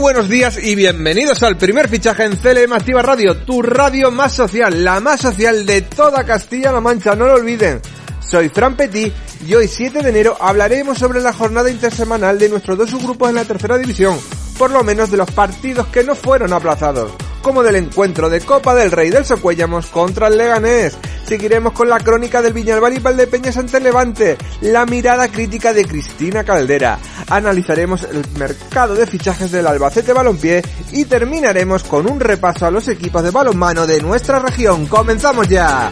buenos días y bienvenidos al primer fichaje en CLM Activa Radio, tu radio más social, la más social de toda Castilla-La Mancha, no lo olviden. Soy Fran Petit y hoy 7 de enero hablaremos sobre la jornada intersemanal de nuestros dos subgrupos en la tercera división, por lo menos de los partidos que no fueron aplazados, como del encuentro de Copa del Rey del Socuellamos contra el Leganés, Seguiremos con la crónica del Viñalbal y Valdepeñas ante Levante, la mirada crítica de Cristina Caldera, analizaremos el mercado de fichajes del Albacete Balompié y terminaremos con un repaso a los equipos de balonmano de nuestra región. ¡Comenzamos ya!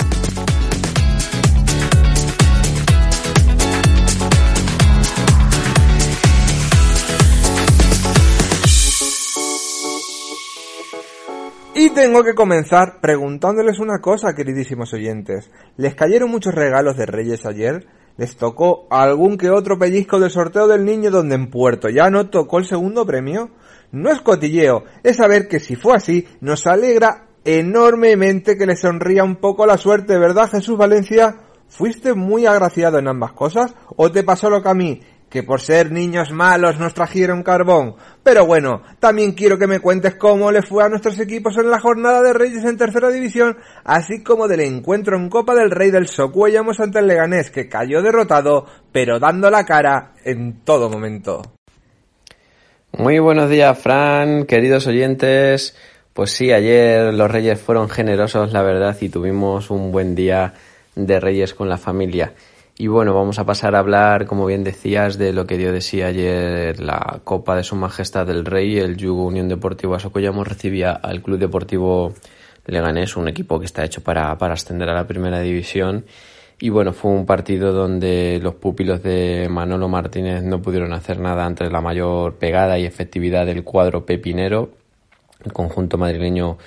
Y tengo que comenzar preguntándoles una cosa, queridísimos oyentes. ¿Les cayeron muchos regalos de Reyes ayer? ¿Les tocó algún que otro pellizco del sorteo del niño donde en Puerto ya no tocó el segundo premio? No es cotilleo, es saber que si fue así, nos alegra enormemente que le sonría un poco la suerte, ¿verdad Jesús Valencia? ¿Fuiste muy agraciado en ambas cosas? ¿O te pasó lo que a mí? Que por ser niños malos nos trajeron carbón. Pero bueno, también quiero que me cuentes cómo le fue a nuestros equipos en la jornada de Reyes en tercera división, así como del encuentro en Copa del Rey del Socuellamos ante el Leganés, que cayó derrotado, pero dando la cara en todo momento. Muy buenos días, Fran, queridos oyentes. Pues sí, ayer los Reyes fueron generosos, la verdad, y tuvimos un buen día de Reyes con la familia. Y bueno, vamos a pasar a hablar, como bien decías, de lo que dio de sí ayer la Copa de Su Majestad del Rey. El Yugo Unión Deportiva Socollamos recibía al Club Deportivo Leganés, un equipo que está hecho para, para ascender a la primera división. Y bueno, fue un partido donde los pupilos de Manolo Martínez no pudieron hacer nada ante la mayor pegada y efectividad del cuadro pepinero. El conjunto madrileño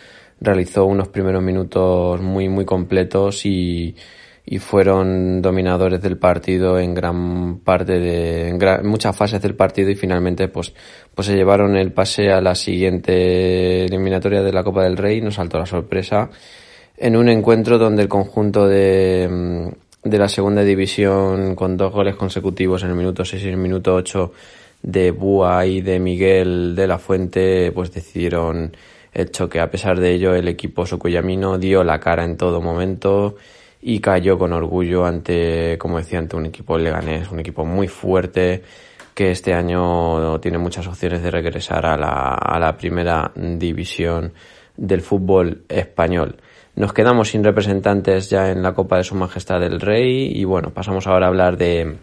realizó unos primeros minutos muy, muy completos y y fueron dominadores del partido en gran parte de en, muchas fases del partido y finalmente pues pues se llevaron el pase a la siguiente eliminatoria de la Copa del Rey. Nos saltó la sorpresa en un encuentro donde el conjunto de, de la segunda división con dos goles consecutivos en el minuto 6 y el minuto 8 de Búa y de Miguel de la Fuente pues decidieron el choque. A pesar de ello el equipo socuyamino dio la cara en todo momento y cayó con orgullo ante, como decía, ante un equipo leganés, un equipo muy fuerte que este año tiene muchas opciones de regresar a la, a la primera división del fútbol español. Nos quedamos sin representantes ya en la Copa de Su Majestad el Rey y bueno, pasamos ahora a hablar de,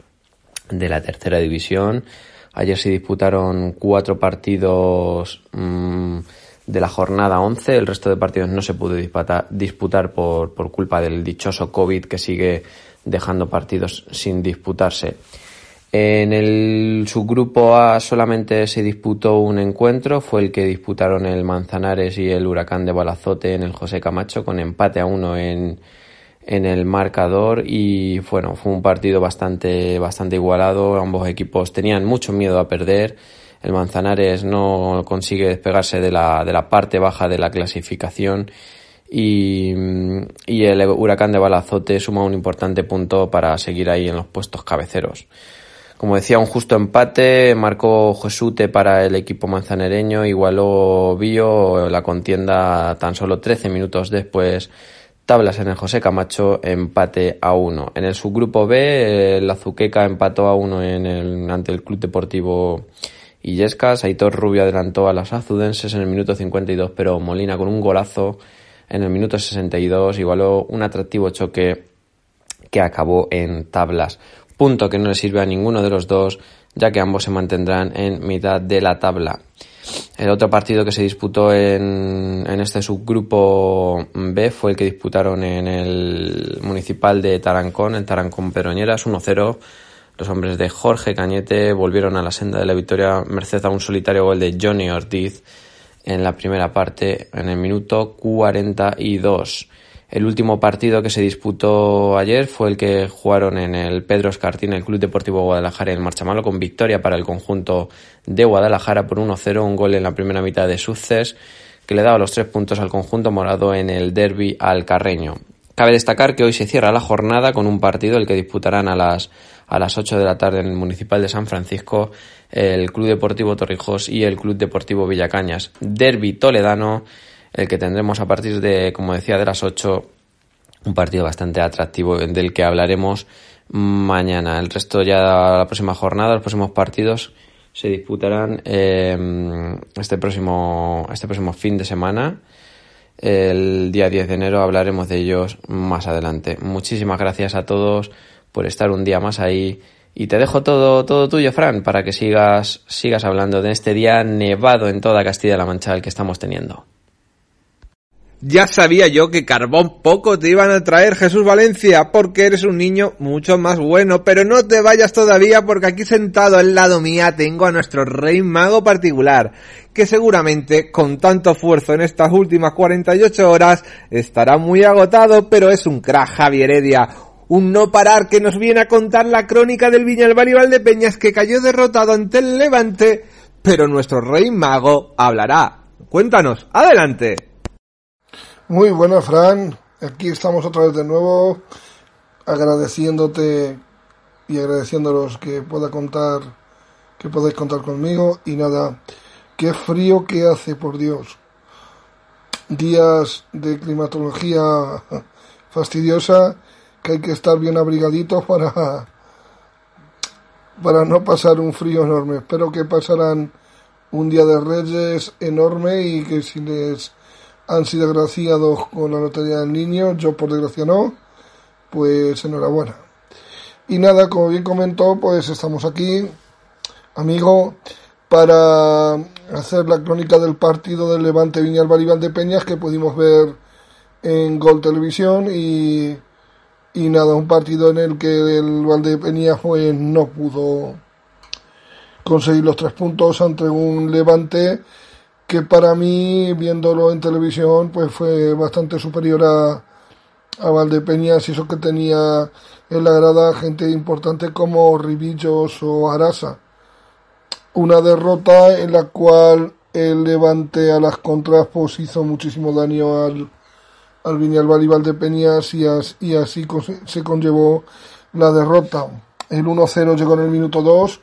de la tercera división. Ayer se disputaron cuatro partidos mmm, de la jornada 11. El resto de partidos no se pudo disputar, por, por culpa del dichoso COVID que sigue dejando partidos sin disputarse. En el subgrupo A solamente se disputó un encuentro, fue el que disputaron el Manzanares y el Huracán de Balazote en el José Camacho con empate a uno en, en el marcador y bueno, fue un partido bastante, bastante igualado, ambos equipos tenían mucho miedo a perder el Manzanares no consigue despegarse de la, de la parte baja de la clasificación y, y, el huracán de Balazote suma un importante punto para seguir ahí en los puestos cabeceros. Como decía, un justo empate marcó Jesute para el equipo manzanereño, igualó Bio la contienda tan solo 13 minutos después Tablas en el José Camacho, empate a 1. En el subgrupo B, el Azuqueca empató a 1 en el, ante el Club Deportivo Illescas. Aitor Rubio adelantó a los azudenses en el minuto 52, pero Molina con un golazo en el minuto 62 igualó un atractivo choque que acabó en tablas. Punto que no le sirve a ninguno de los dos, ya que ambos se mantendrán en mitad de la tabla. El otro partido que se disputó en, en, este subgrupo B fue el que disputaron en el municipal de Tarancón, en Tarancón Peroñeras, 1-0. Los hombres de Jorge Cañete volvieron a la senda de la victoria merced a un solitario gol de Johnny Ortiz en la primera parte, en el minuto 42. El último partido que se disputó ayer fue el que jugaron en el Pedro Escartín, el Club Deportivo Guadalajara en Marchamalo, con victoria para el conjunto de Guadalajara por 1-0, un gol en la primera mitad de Suces, que le daba los tres puntos al conjunto morado en el derby al Carreño. Cabe destacar que hoy se cierra la jornada con un partido el que disputarán a las, a las 8 de la tarde en el Municipal de San Francisco el Club Deportivo Torrijos y el Club Deportivo Villacañas. Derby toledano el que tendremos a partir de, como decía, de las 8, un partido bastante atractivo del que hablaremos mañana. El resto ya la próxima jornada, los próximos partidos se disputarán eh, este próximo este próximo fin de semana. El día 10 de enero hablaremos de ellos más adelante. Muchísimas gracias a todos por estar un día más ahí y te dejo todo todo tuyo, Fran, para que sigas sigas hablando de este día nevado en toda Castilla-La Mancha el que estamos teniendo. Ya sabía yo que carbón poco te iban a traer Jesús Valencia, porque eres un niño mucho más bueno, pero no te vayas todavía porque aquí sentado al lado mía tengo a nuestro rey mago particular, que seguramente con tanto esfuerzo en estas últimas 48 horas estará muy agotado, pero es un crack Javier Heredia, un no parar que nos viene a contar la crónica del Viñalbal y Valdepeñas que cayó derrotado ante el Levante, pero nuestro rey mago hablará. Cuéntanos, adelante. Muy buena, Fran. Aquí estamos otra vez de nuevo, agradeciéndote y agradeciéndolos que pueda contar, que podáis contar conmigo. Y nada, qué frío que hace, por Dios. Días de climatología fastidiosa, que hay que estar bien abrigaditos para, para no pasar un frío enorme. Espero que pasarán un día de reyes enorme y que si les han sido agraciados con la lotería del niño, yo por desgracia no, pues enhorabuena. Y nada, como bien comentó, pues estamos aquí, amigo, para hacer la crónica del partido del Levante Viñalbal y de Peñas que pudimos ver en Gol Televisión y, y nada, un partido en el que el Valdepeñas pues no pudo conseguir los tres puntos ante un Levante que para mí, viéndolo en televisión, pues fue bastante superior a, a Valdepeñas y eso que tenía en la grada gente importante como Ribillos o Arasa. Una derrota en la cual el Levante a las contras pues hizo muchísimo daño al, al Viñalbal y Valdepeñas y, y así se conllevó la derrota. El 1-0 llegó en el minuto 2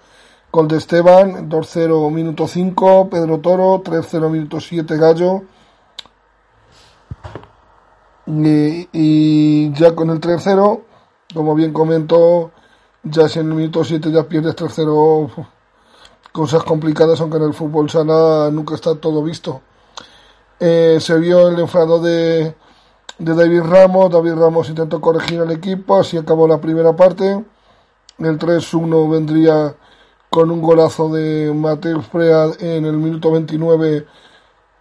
Gol de Esteban, 2-0 minuto 5, Pedro Toro, 3-0 minuto 7 Gallo. Y, ya con el 3-0, como bien comentó, ya si en el minuto 7 ya pierdes 3-0, cosas complicadas, aunque en el fútbol sala nunca está todo visto. Eh, se vio el enfado de, de David Ramos, David Ramos intentó corregir al equipo, así acabó la primera parte. El 3-1 vendría con un golazo de Mateo Frea en el minuto 29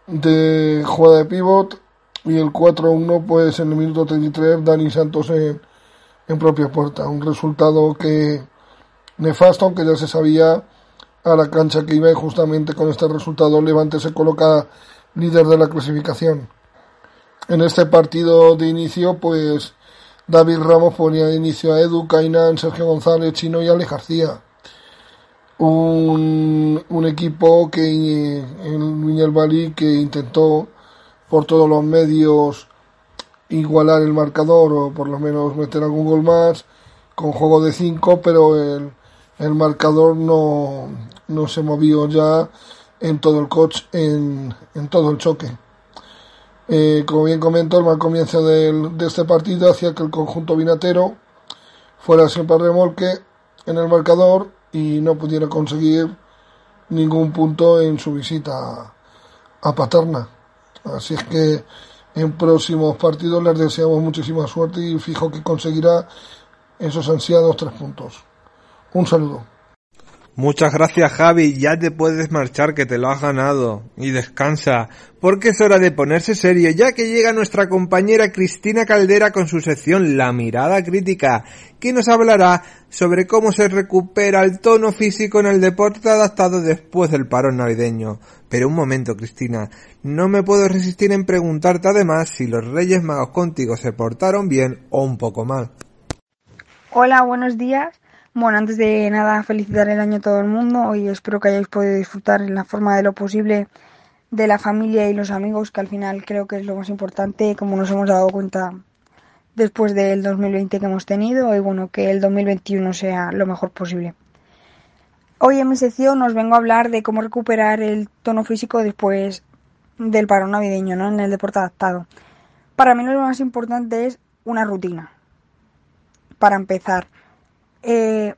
de jugada de pivot y el 4-1 pues en el minuto 33 Dani Santos en, en propia puerta. Un resultado que nefasto, aunque ya se sabía a la cancha que iba y justamente con este resultado Levante se coloca líder de la clasificación. En este partido de inicio pues David Ramos ponía de inicio a Edu, Kainan, Sergio González, Chino y Ale García. Un, un equipo que en Viñalbali que intentó por todos los medios igualar el marcador o por lo menos meter algún gol más con juego de 5 pero el, el marcador no, no se movió ya en todo el coach en, en todo el choque Eh, como bien comentó, el mal comienzo de este partido hacía que el conjunto vinatero fuera siempre remolque en el marcador y no pudiera conseguir ningún punto en su visita a Paterna. Así es que en próximos partidos les deseamos muchísima suerte y fijo que conseguirá esos ansiados tres puntos. Un saludo. Muchas gracias Javi, ya te puedes marchar que te lo has ganado. Y descansa, porque es hora de ponerse serio, ya que llega nuestra compañera Cristina Caldera con su sección La mirada crítica, que nos hablará sobre cómo se recupera el tono físico en el deporte adaptado después del parón navideño. Pero un momento Cristina, no me puedo resistir en preguntarte además si los Reyes Magos contigo se portaron bien o un poco mal. Hola, buenos días. Bueno, antes de nada, felicitar el año a todo el mundo y espero que hayáis podido disfrutar en la forma de lo posible de la familia y los amigos, que al final creo que es lo más importante, como nos hemos dado cuenta después del 2020 que hemos tenido y bueno, que el 2021 sea lo mejor posible. Hoy en mi sección os vengo a hablar de cómo recuperar el tono físico después del parón navideño, ¿no? En el deporte adaptado. Para mí lo más importante es una rutina. Para empezar, eh,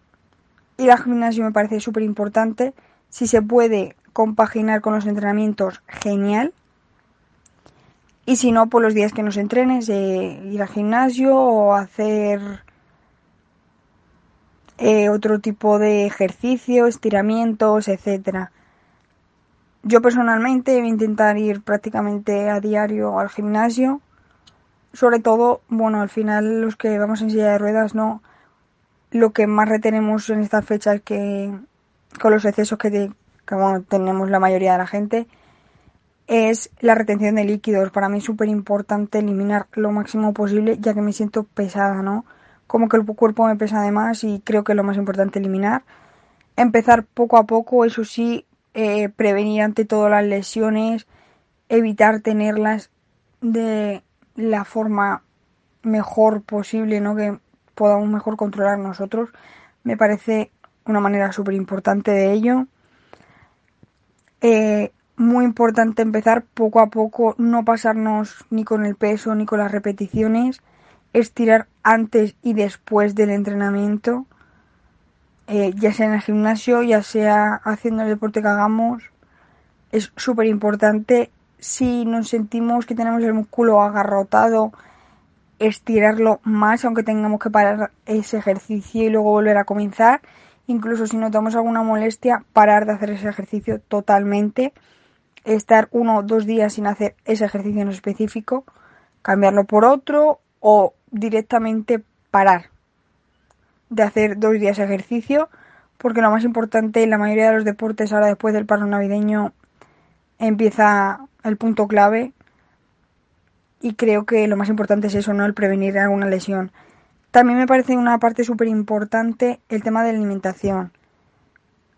ir al gimnasio me parece súper importante. Si se puede compaginar con los entrenamientos, genial. Y si no, por los días que nos entrenes, eh, ir al gimnasio o hacer eh, otro tipo de ejercicio, estiramientos, etcétera. Yo personalmente voy a intentar ir prácticamente a diario al gimnasio. Sobre todo, bueno, al final los que vamos en silla de ruedas no lo que más retenemos en estas fechas que con los excesos que, tenemos la mayoría de la gente es la retención de líquidos. Para mí es súper importante eliminar lo máximo posible ya que me siento pesada, ¿no? Como que el cuerpo me pesa de más y creo que es lo más importante eliminar. Empezar poco a poco, eso sí, eh, prevenir ante todo las lesiones, evitar tenerlas de la forma mejor posible, ¿no? Que podamos mejor controlar nosotros. Me parece una manera súper importante de ello. Eh, muy importante empezar poco a poco, no pasarnos ni con el peso ni con las repeticiones, estirar antes y después del entrenamiento, eh, ya sea en el gimnasio, ya sea haciendo el deporte que hagamos. Es súper importante si nos sentimos que tenemos el músculo agarrotado estirarlo más, aunque tengamos que parar ese ejercicio y luego volver a comenzar. Incluso si notamos alguna molestia, parar de hacer ese ejercicio totalmente. Estar uno o dos días sin hacer ese ejercicio en específico, cambiarlo por otro o directamente parar de hacer dos días ejercicio. Porque lo más importante en la mayoría de los deportes ahora después del paro navideño empieza el punto clave y creo que lo más importante es eso, ¿no? El prevenir alguna lesión. También me parece una parte súper importante el tema de la alimentación.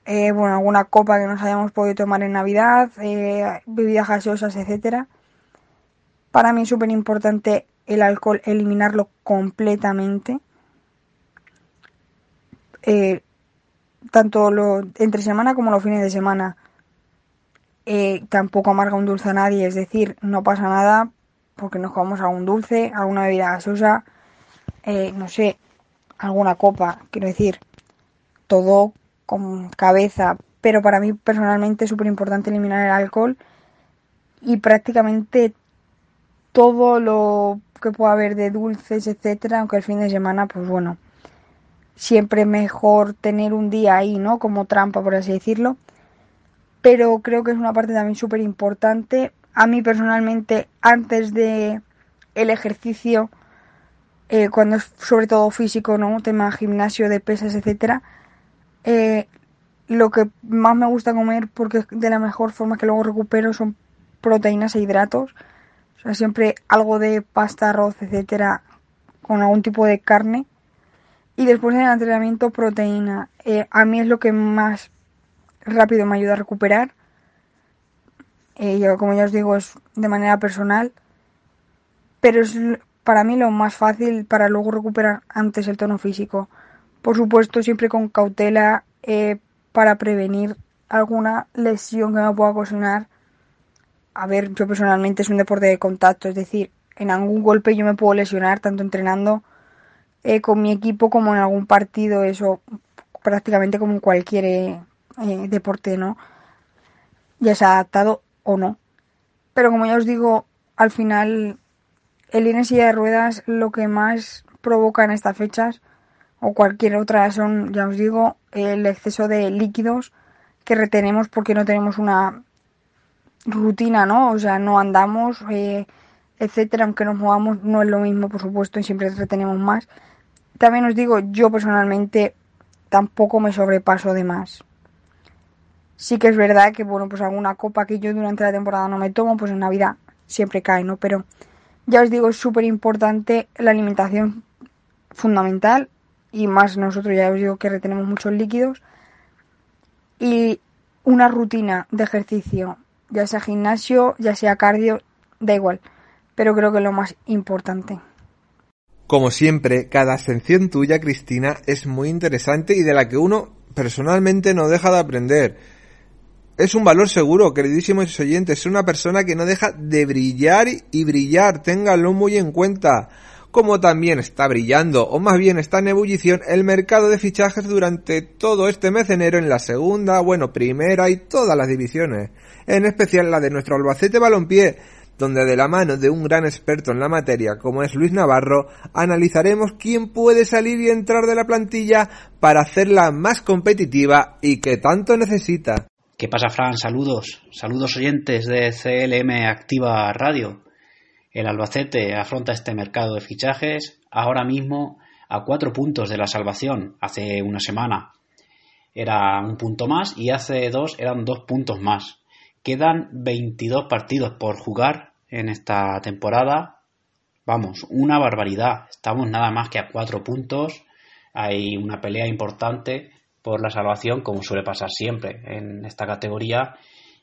Eh, bueno, alguna copa que nos hayamos podido tomar en Navidad, eh, bebidas gaseosas, etcétera. Para mí es súper importante el alcohol, eliminarlo completamente. Eh, tanto lo, entre semana como los fines de semana. tampoco amarga un dulce a nadie, es decir, no pasa nada porque nos comamos algún dulce, alguna bebida gasosa, eh, no sé, alguna copa, quiero decir, todo con cabeza, pero para mí personalmente es súper importante eliminar el alcohol y prácticamente todo lo que pueda haber de dulces, etcétera, aunque el fin de semana, pues bueno, siempre mejor tener un día ahí, ¿no? Como trampa, por así decirlo. Pero creo que es una parte también súper importante a mí personalmente antes de el ejercicio eh, cuando es sobre todo físico no tema gimnasio de pesas etcétera eh, lo que más me gusta comer porque de la mejor forma que luego recupero son proteínas e hidratos. O sea siempre algo de pasta arroz etcétera con algún tipo de carne. Y después del entrenamiento proteína. Eh, a mí es lo que más rápido me ayuda a recuperar eh, yo, como ya os digo, es de manera personal, pero es para mí lo más fácil para luego recuperar antes el tono físico. Por supuesto, siempre con cautela eh, para prevenir alguna lesión que me pueda ocasionar a ver, yo personalmente es un deporte de contacto, es decir, en algún golpe yo me puedo lesionar tanto entrenando eh, con mi equipo como en algún partido, eso prácticamente como en cualquier eh, deporte, ¿no? Ya sea adaptado o no. Pero como ya os digo, al final el ir de ruedas lo que más provoca en estas fechas o cualquier otra son, ya os digo, el exceso de líquidos que retenemos porque no tenemos una rutina, ¿no? O sea, no andamos, eh, etcétera, aunque nos movamos, no es lo mismo, por supuesto, y siempre retenemos más. También os digo, yo personalmente tampoco me sobrepaso de más. Sí que es verdad que, bueno, pues alguna copa que yo durante la temporada no me tomo, pues en Navidad siempre cae, ¿no? Pero ya os digo, es súper importante la alimentación fundamental y más nosotros ya os digo que retenemos muchos líquidos y una rutina de ejercicio, ya sea gimnasio, ya sea cardio, da igual, pero creo que es lo más importante. Como siempre, cada ascensión tuya, Cristina, es muy interesante y de la que uno personalmente no deja de aprender. Es un valor seguro, queridísimos oyentes, es una persona que no deja de brillar y brillar, ténganlo muy en cuenta. Como también está brillando, o más bien está en ebullición, el mercado de fichajes durante todo este mes de enero en la segunda, bueno, primera y todas las divisiones, en especial la de nuestro Albacete Balompié, donde de la mano de un gran experto en la materia como es Luis Navarro, analizaremos quién puede salir y entrar de la plantilla para hacerla más competitiva y que tanto necesita. ¿Qué pasa, Fran? Saludos, saludos oyentes de CLM Activa Radio. El Albacete afronta este mercado de fichajes ahora mismo a cuatro puntos de la salvación. Hace una semana era un punto más y hace dos eran dos puntos más. Quedan 22 partidos por jugar en esta temporada. Vamos, una barbaridad. Estamos nada más que a cuatro puntos. Hay una pelea importante por la salvación, como suele pasar siempre en esta categoría,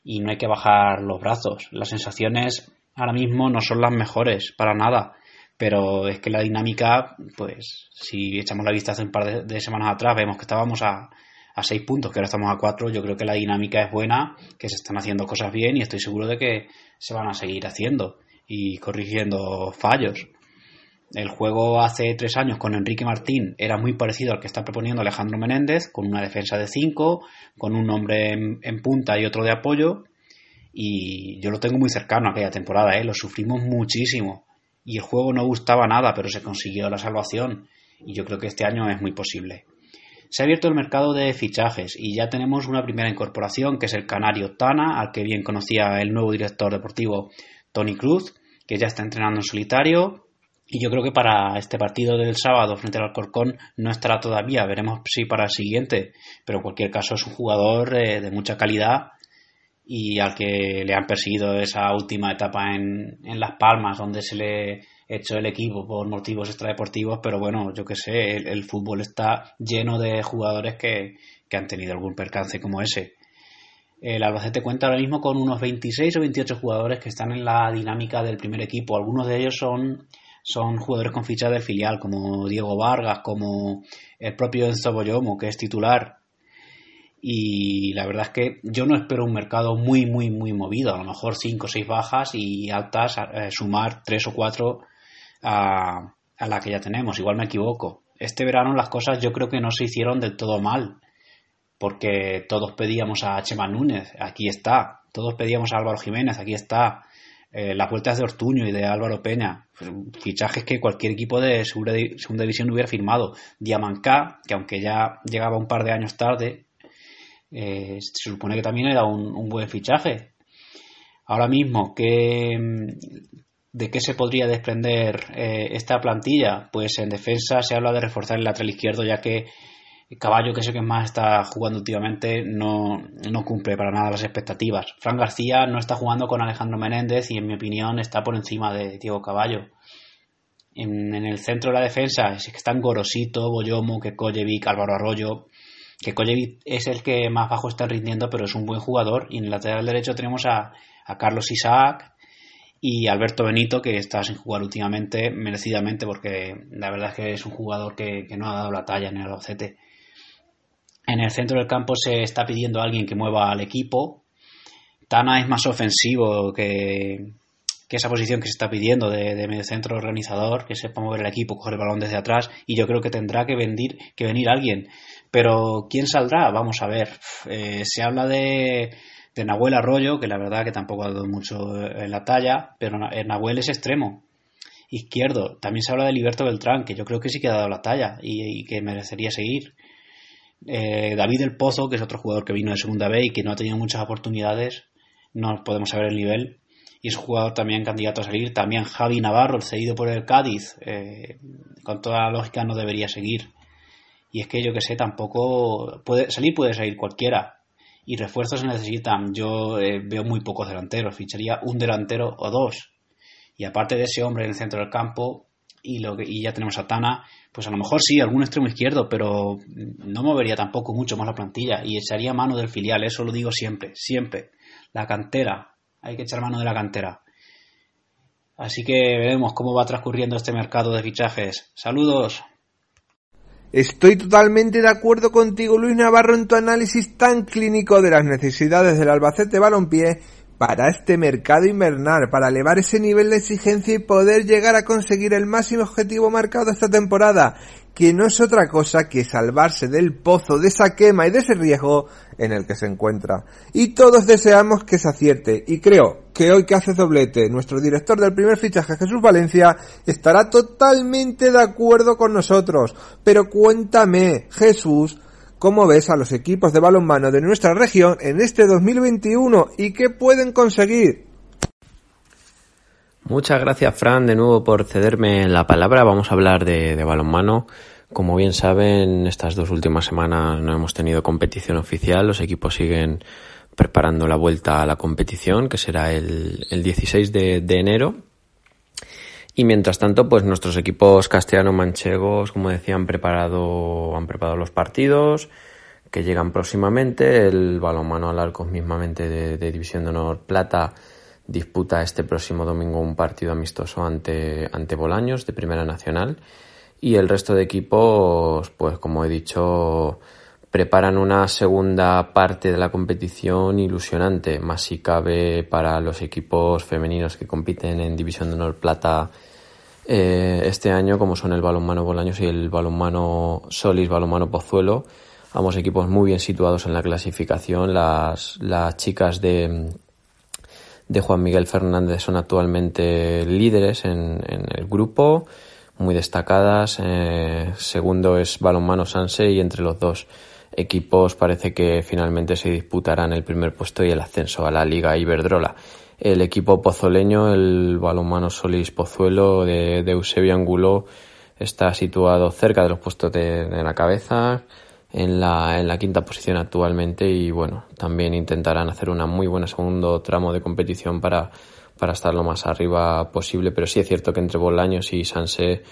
y no hay que bajar los brazos. Las sensaciones ahora mismo no son las mejores, para nada. Pero es que la dinámica, pues, si echamos la vista hace un par de, semanas atrás, vemos que estábamos a, a seis puntos, que ahora estamos a cuatro. Yo creo que la dinámica es buena, que se están haciendo cosas bien y estoy seguro de que se van a seguir haciendo y corrigiendo fallos. El juego hace tres años con Enrique Martín era muy parecido al que está proponiendo Alejandro Menéndez, con una defensa de cinco, con un hombre en punta y otro de apoyo, y yo lo tengo muy cercano a aquella temporada, ¿eh? lo sufrimos muchísimo y el juego no gustaba nada, pero se consiguió la salvación y yo creo que este año es muy posible. Se ha abierto el mercado de fichajes y ya tenemos una primera incorporación que es el canario Tana, al que bien conocía el nuevo director deportivo Tony Cruz, que ya está entrenando en solitario y yo creo que para este partido del sábado frente al Alcorcón no estará todavía, veremos si para el siguiente, pero en cualquier caso es un jugador eh, de mucha calidad y al que le han perseguido esa última etapa en, en Las Palmas, donde se le echó el equipo por motivos extradeportivos, pero bueno, yo que sé, el, fútbol está lleno de jugadores que, que, han tenido algún percance como ese. El Albacete cuenta ahora mismo con unos 26 o 28 jugadores que están en la dinámica del primer equipo. Algunos de ellos son, son jugadores con ficha del filial, como Diego Vargas, como el propio Enzo Boyomo, que es titular y la verdad es que yo no espero un mercado muy, muy, muy movido. A lo mejor 5 o 6 bajas y altas, eh, sumar 3 o 4 a, a la que ya tenemos. Igual me equivoco. Este verano las cosas yo creo que no se hicieron del todo mal. Porque todos pedíamos a Chema Núñez, aquí está. Todos pedíamos a Álvaro Jiménez, aquí está. Eh, las vueltas de Ortuño y de Álvaro Peña, pues, fichajes que cualquier equipo de segunda, división hubiera firmado. Diamancá, que aunque ya llegaba un par de años tarde, eh, se supone que también era un, buen fichaje. Ahora mismo, ¿de qué se podría desprender eh, esta plantilla? Pues en defensa se habla de reforzar el lateral izquierdo, ya que Caballo, que es el que más está jugando últimamente, no, cumple para nada las expectativas. Fran García no está jugando con Alejandro Menéndez y, en mi opinión, está por encima de Diego Caballo. En, el centro de la defensa es que están Gorosito, Boyomo, Kekojevic, Álvaro Arroyo que Kojevic es el que más bajo está rindiendo, pero es un buen jugador. Y en el lateral derecho tenemos a, Carlos Isaac y Alberto Benito, que está sin jugar últimamente, merecidamente, porque la verdad es que es un jugador que, no ha dado la talla en el Albacete. En el centro del campo se está pidiendo a alguien que mueva al equipo, Tana es más ofensivo que, esa posición que se está pidiendo de, de medio centro organizador, que sepa mover el equipo, coger el balón desde atrás, y yo creo que tendrá que, venir, que venir alguien. Pero ¿quién saldrá? Vamos a ver. Eh, se habla de, de Nahuel Arroyo, que la verdad que tampoco ha dado mucho en la talla, pero Nahuel es extremo. Izquierdo. También se habla de Liberto Beltrán, que yo creo que sí que ha dado la talla y, que merecería seguir. Eh, David El Pozo, que es otro jugador que vino de segunda B y que no ha tenido muchas oportunidades, no podemos saber el nivel, y es jugador también candidato a salir. También Javi Navarro, cedido por el Cádiz, eh, con toda la lógica no debería seguir. Y es que yo que sé, tampoco puede salir, puede salir cualquiera. Y refuerzos se necesitan. Yo eh, veo muy pocos delanteros. Ficharía un delantero o dos. Y aparte de ese hombre en el centro del campo, y, lo que, ya tenemos a Tana, pues a lo mejor sí, algún extremo izquierdo, pero no movería tampoco mucho más la plantilla y echaría mano del filial, eso lo digo siempre, siempre. La cantera, hay que echar mano de la cantera. Así que veremos cómo va transcurriendo este mercado de fichajes. Saludos. Estoy totalmente de acuerdo contigo, Luis Navarro, en tu análisis tan clínico de las necesidades del Albacete Balompié para este mercado invernal, para elevar ese nivel de exigencia y poder llegar a conseguir el máximo objetivo marcado esta temporada, que no es otra cosa que salvarse del pozo, de esa quema y de ese riesgo en el que se encuentra. Y todos deseamos que se acierte, y creo que hoy que hace doblete nuestro director del primer fichaje, Jesús Valencia, estará totalmente de acuerdo con nosotros. Pero cuéntame, Jesús, ¿Cómo ves a los equipos de balonmano de nuestra región en este 2021 y qué pueden conseguir? Muchas gracias, Fran, de nuevo por cederme la palabra. Vamos a hablar de, balonmano. Como bien saben, estas dos últimas semanas no hemos tenido competición oficial. Los equipos siguen preparando la vuelta a la competición, que será el, 16 de, de enero. Y mientras tanto, pues nuestros equipos castellano-manchegos, como decía, han preparado, han preparado los partidos que llegan próximamente. El balonmano al arco mismamente de, División de Honor Plata disputa este próximo domingo un partido amistoso ante, ante Bolaños de Primera Nacional. Y el resto de equipos, pues como he dicho, preparan una segunda parte de la competición ilusionante, más si cabe para los equipos femeninos que compiten en División de Honor Plata eh, este año, como son el balonmano Bolaños y el balonmano Solis, balonmano Pozuelo, ambos equipos muy bien situados en la clasificación. Las, las chicas de, de Juan Miguel Fernández son actualmente líderes en, en el grupo, muy destacadas. Eh, segundo es balonmano Sanse y entre los dos equipos parece que finalmente se disputarán el primer puesto y el ascenso a la Liga Iberdrola. El equipo pozoleño, el balonmano Solís Pozuelo de, Eusebio Angulo, está situado cerca de los puestos de, la cabeza, en la, en la quinta posición actualmente y bueno, también intentarán hacer una muy buena segundo tramo de competición para, para estar lo más arriba posible, pero sí es cierto que entre Bolaños y Sanse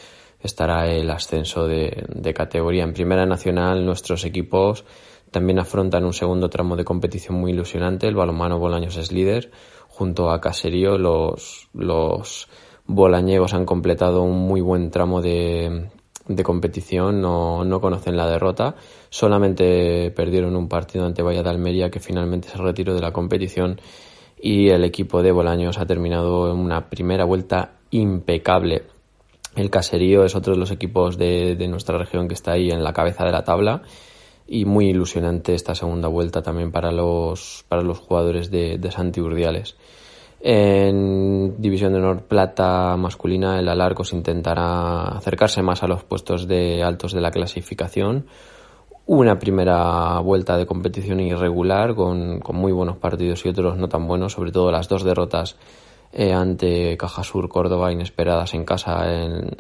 estará el ascenso de, de categoría. En Primera Nacional nuestros equipos también afrontan un segundo tramo de competición muy ilusionante. El balonmano Bolaños es líder. Junto a Caserío, los, los han completado un muy buen tramo de, de competición, no, no, conocen la derrota. Solamente perdieron un partido ante Valle de Almería que finalmente se retiró de la competición y el equipo de Bolaños ha terminado en una primera vuelta impecable. El Caserío es otro de los equipos de, nuestra región que está ahí en la cabeza de la tabla y muy ilusionante esta segunda vuelta también para los, para los jugadores de, de Santi Urdiales. En División de Honor Plata masculina, el Alarcos intentará acercarse más a los puestos de altos de la clasificación. Una primera vuelta de competición irregular con, con muy buenos partidos y otros no tan buenos, sobre todo las dos derrotas eh, ante Caja Sur Córdoba inesperadas en casa en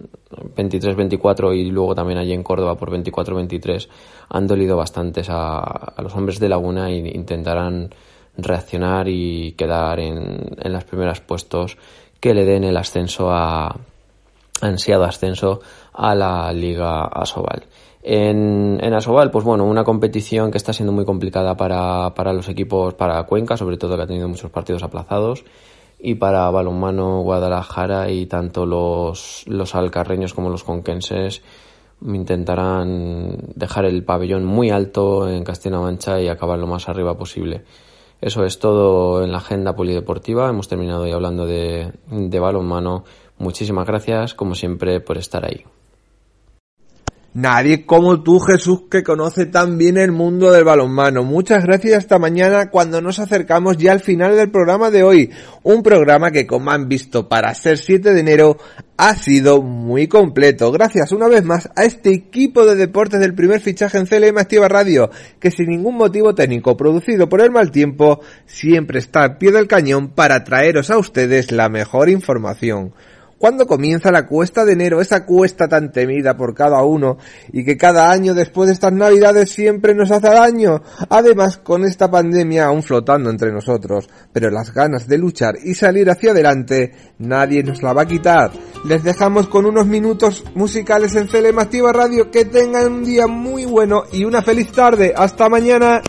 23-24 y luego también allí en Córdoba por 24-23 han dolido bastantes a, los hombres de Laguna e intentarán reaccionar y quedar en, en los primeros puestos que le den el ascenso a ansiado ascenso a la Liga Asobal. En, en, Asobal, pues bueno, una competición que está siendo muy complicada para, para los equipos, para Cuenca, sobre todo que ha tenido muchos partidos aplazados y para balonmano Guadalajara y tanto los, los alcarreños como los conquenses intentarán dejar el pabellón muy alto en Castilla-Mancha y acabar lo más arriba posible. Eso es todo en la agenda polideportiva. Hemos terminado ya hablando de, de balonmano. Muchísimas gracias, como siempre, por estar ahí. Nadie como tú, Jesús, que conoce tan bien el mundo del balonmano. Muchas gracias hasta mañana cuando nos acercamos ya al final del programa de hoy. Un programa que, como han visto, para ser 7 de enero ha sido muy completo. Gracias una vez más a este equipo de deportes del primer fichaje en CLM Activa Radio, que sin ningún motivo técnico producido por el mal tiempo, siempre está al pie del cañón para traeros a ustedes la mejor información cuando comienza la cuesta de enero, esa cuesta tan temida por cada uno y que cada año después de estas navidades siempre nos hace daño. Además, con esta pandemia aún flotando entre nosotros, pero las ganas de luchar y salir hacia adelante, nadie nos la va a quitar. Les dejamos con unos minutos musicales en CLM Activa Radio. Que tengan un día muy bueno y una feliz tarde. Hasta mañana.